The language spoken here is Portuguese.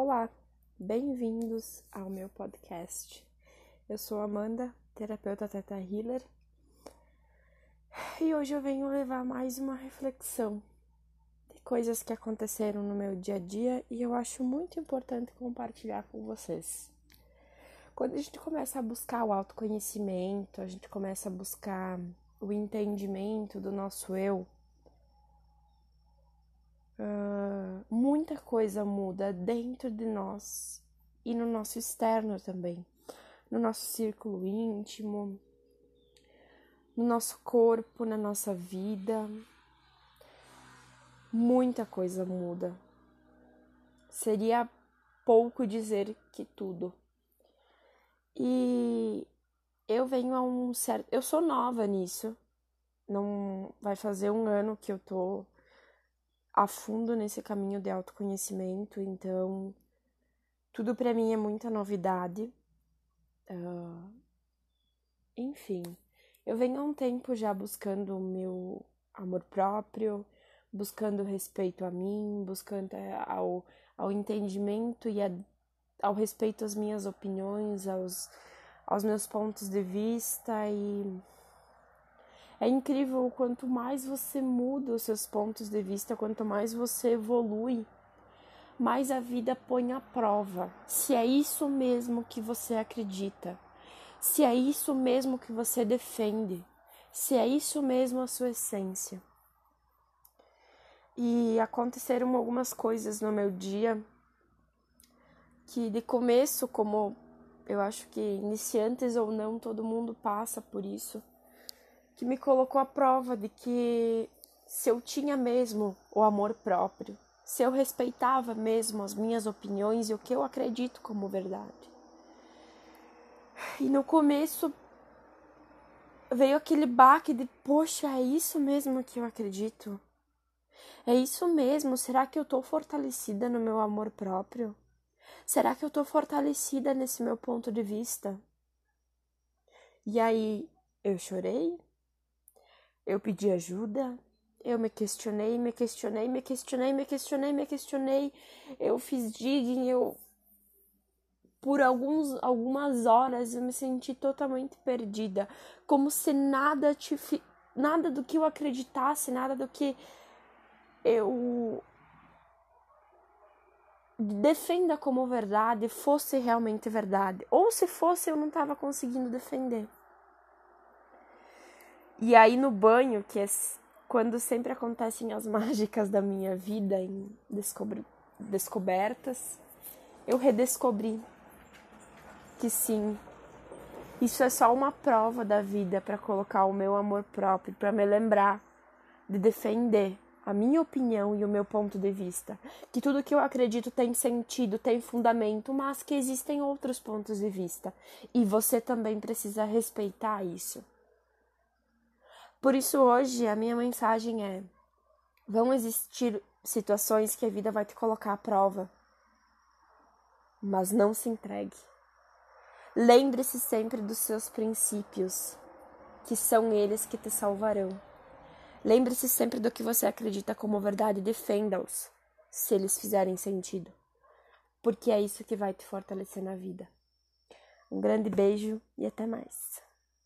Olá, bem-vindos ao meu podcast. Eu sou Amanda, terapeuta Teta Healer, e hoje eu venho levar mais uma reflexão de coisas que aconteceram no meu dia a dia e eu acho muito importante compartilhar com vocês. Quando a gente começa a buscar o autoconhecimento, a gente começa a buscar o entendimento do nosso eu, uh, muita coisa muda dentro de nós e no nosso externo também, no nosso círculo íntimo, no nosso corpo, na nossa vida. Muita coisa muda. Seria pouco dizer que tudo. E eu venho a um certo. Eu sou nova nisso. Não vai fazer um ano que eu tô a fundo nesse caminho de autoconhecimento, então tudo para mim é muita novidade. Uh, enfim, eu venho há um tempo já buscando o meu amor próprio, buscando respeito a mim, buscando é, ao, ao entendimento e a, ao respeito às minhas opiniões, aos, aos meus pontos de vista e é incrível quanto mais você muda os seus pontos de vista, quanto mais você evolui, mais a vida põe à prova se é isso mesmo que você acredita, se é isso mesmo que você defende, se é isso mesmo a sua essência. E aconteceram algumas coisas no meu dia que de começo, como eu acho que iniciantes ou não, todo mundo passa por isso que me colocou à prova de que se eu tinha mesmo o amor próprio, se eu respeitava mesmo as minhas opiniões e o que eu acredito como verdade. E no começo veio aquele baque de, poxa, é isso mesmo que eu acredito? É isso mesmo? Será que eu tô fortalecida no meu amor próprio? Será que eu tô fortalecida nesse meu ponto de vista? E aí eu chorei, eu pedi ajuda, eu me questionei, me questionei, me questionei, me questionei, me questionei. Eu fiz digging, eu por alguns, algumas horas eu me senti totalmente perdida, como se nada te nada do que eu acreditasse, nada do que eu defenda como verdade fosse realmente verdade, ou se fosse eu não estava conseguindo defender. E aí no banho, que é quando sempre acontecem as mágicas da minha vida em descobertas, eu redescobri que sim, isso é só uma prova da vida para colocar o meu amor próprio, para me lembrar de defender a minha opinião e o meu ponto de vista, que tudo que eu acredito tem sentido, tem fundamento, mas que existem outros pontos de vista e você também precisa respeitar isso. Por isso, hoje, a minha mensagem é: vão existir situações que a vida vai te colocar à prova, mas não se entregue. Lembre-se sempre dos seus princípios, que são eles que te salvarão. Lembre-se sempre do que você acredita como verdade e defenda-os, se eles fizerem sentido, porque é isso que vai te fortalecer na vida. Um grande beijo e até mais.